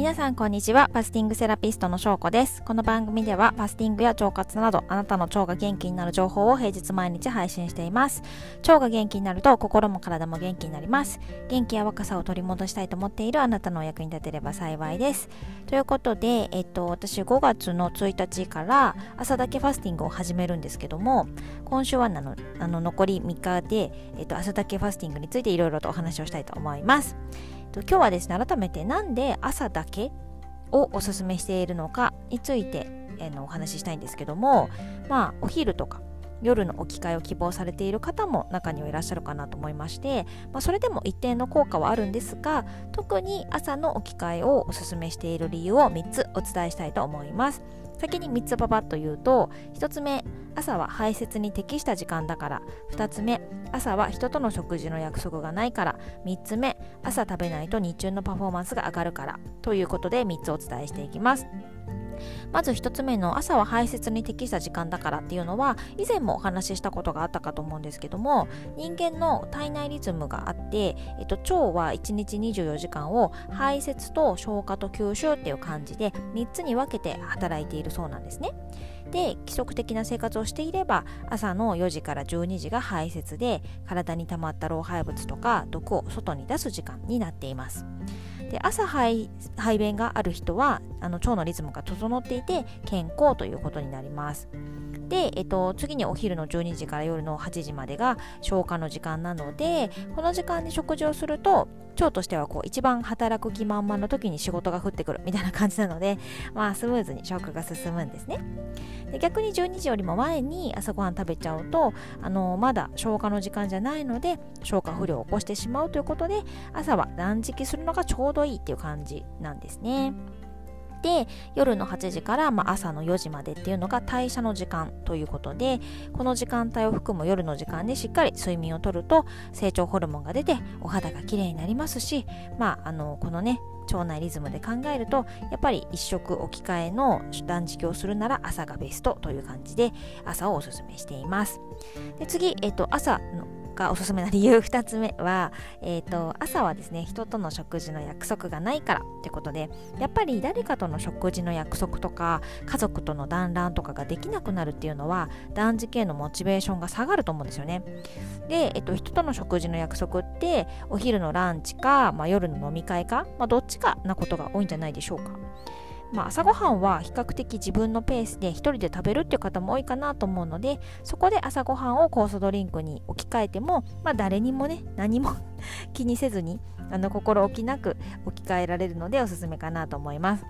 皆さんこんにちは。ファスティングセラピストの翔子です。この番組ではファスティングや腸活などあなたの腸が元気になる情報を平日毎日配信しています。腸が元気になると心も体も元気になります。元気や若さを取り戻したいと思っているあなたのお役に立てれば幸いです。ということで、えっと、私5月の1日から朝だけファスティングを始めるんですけども今週はなのあの残り3日で、えっと、朝だけファスティングについていろいろとお話をしたいと思います。今日はですね改めてなんで朝だけをおすすめしているのかについて、えー、のお話ししたいんですけどもまあお昼とか夜の置き換えを希望されている方も中にはいらっしゃるかなと思いまして、まあ、それでも一定の効果はあるんですが特に朝の置き換えをおすすめしている理由を3つお伝えしたいと思います。先に3つパパッと言うと1つ目朝は排泄に適した時間だから。2つ目朝は人との食事の約束がないから。3つ目朝食べないと日中のパフォーマンスが上がるから。ということで3つお伝えしていきます。まず1つ目の朝は排泄に適した時間だからっていうのは以前もお話ししたことがあったかと思うんですけども人間の体内リズムがあって、えっと、腸は1日24時間を排泄と消化と吸収っていう感じで3つに分けて働いているそうなんですね。で規則的な生活をしていれば朝の4時から12時が排泄で体に溜まった老廃物とか毒を外に出す時間になっています。で朝排排便がある人はあの腸のリズムが整っていて健康ということになります。で、えっと、次にお昼の12時から夜の8時までが消化の時間なのでこの時間に食事をすると腸としてはこう一番働く気満々の時に仕事が降ってくるみたいな感じなので、まあ、スムーズに消化が進むんですねで逆に12時よりも前に朝ごはん食べちゃうとあのまだ消化の時間じゃないので消化不良を起こしてしまうということで朝は断食するのがちょうどいいっていう感じなんですね。で夜の8時から、まあ、朝の4時までっていうのが代謝の時間ということでこの時間帯を含む夜の時間でしっかり睡眠をとると成長ホルモンが出てお肌が綺麗になりますし、まあ、あのこのね腸内リズムで考えるとやっぱり一食置き換えの断食をするなら朝がベストという感じで朝をおすすめしています。で次、えっと、朝のがおすすめな理由2つ目は、えーと、朝はですね人との食事の約束がないからってことでやっぱり誰かとの食事の約束とか家族との団らんとかができなくなるっていうのは断食へのモチベーションが下がると思うんですよね。で、えっと、人との食事の約束ってお昼のランチか、まあ、夜の飲み会か、まあ、どっちかなことが多いんじゃないでしょうか。まあ、朝ごはんは比較的自分のペースで1人で食べるっていう方も多いかなと思うのでそこで朝ごはんを酵素ドリンクに置き換えても、まあ、誰にもね 何も 気にせずにあの心置きなく置き換えられるのでおすすめかなと思います。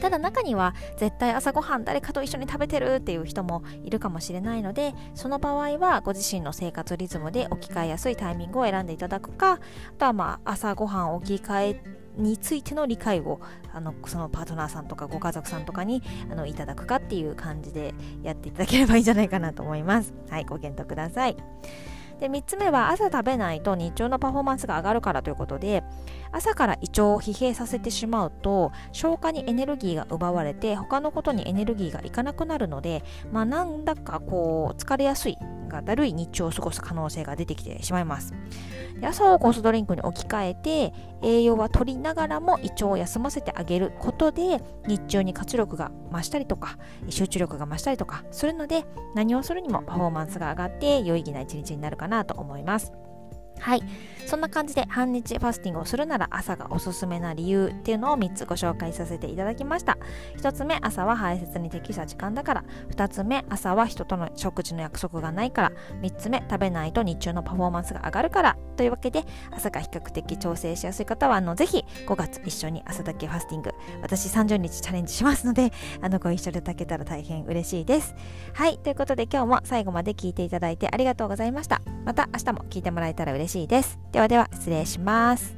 ただ中には絶対朝ごはん誰かと一緒に食べてるっていう人もいるかもしれないのでその場合はご自身の生活リズムで置き換えやすいタイミングを選んでいただくかあとはまあ朝ごはん置き換えについての理解をあのそのパートナーさんとかご家族さんとかにあのいただくかっていう感じでやっていただければいいんじゃないかなと思います。はい、ご検討ください。で3つ目は朝食べないと日中のパフォーマンスが上がるからということで朝から胃腸を疲弊させてしまうと消化にエネルギーが奪われて他のことにエネルギーがいかなくなるので、まあ、なんだかこう疲れやすいがだるい日中を過ごす可能性が出てきてしまいます。で朝をコースドリンクに置き換えて栄養は取りながらも胃腸を休ませてあげることで日中に活力が増したりとか集中力が増したりとかするので何をするにもパフォーマンスが上がって有意義な一日になるかなと思います。はい。そんな感じで半日ファスティングをするなら朝がおすすめな理由っていうのを3つご紹介させていただきました。1つ目、朝は排泄に適した時間だから。2つ目、朝は人との食事の約束がないから。3つ目、食べないと日中のパフォーマンスが上がるから。というわけで、朝が比較的調整しやすい方は、あの、ぜひ5月一緒に朝だけファスティング、私30日チャレンジしますので、あの、ご一緒いただけたら大変嬉しいです。はい。ということで今日も最後まで聞いていただいてありがとうございました。また明日も聞いてもらえたら嬉しいです。ではでは失礼します。